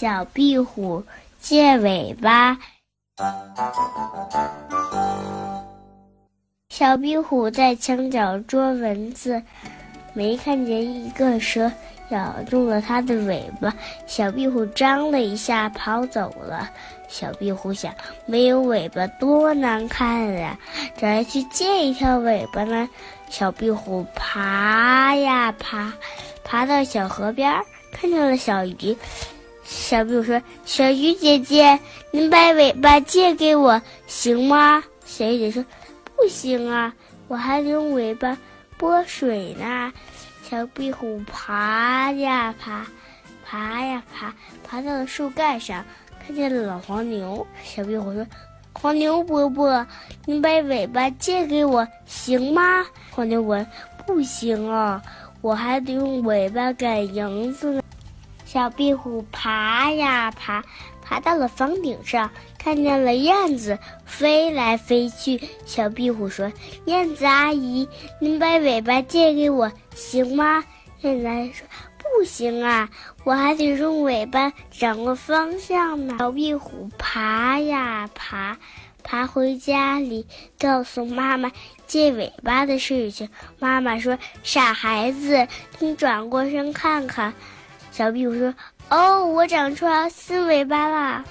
小壁虎借尾巴。小壁虎在墙角捉蚊子，没看见一个蛇咬中了它的尾巴。小壁虎张了一下，跑走了。小壁虎想，没有尾巴多难看呀，找人去借一条尾巴呢。小壁虎爬呀爬，爬到小河边，看见了小鱼。小壁虎说：“小鱼姐姐，您把尾巴借给我行吗？”小鱼姐说：“不行啊，我还得用尾巴拨水呢。”小壁虎爬呀爬，爬呀爬，爬到了树干上。看见了老黄牛，小壁虎说：“黄牛伯伯，您把尾巴借给我行吗？”黄牛问：“不行啊，我还得用尾巴赶蝇子呢。”小壁虎爬呀爬，爬到了房顶上，看见了燕子飞来飞去。小壁虎说：“燕子阿姨，您把尾巴借给我行吗？”燕子阿姨说。不行啊，我还得用尾巴掌握方向呢。小壁虎爬呀爬，爬回家里，告诉妈妈借尾巴的事情。妈妈说：“傻孩子，你转过身看看。”小壁虎说：“哦，我长出了新尾巴啦。”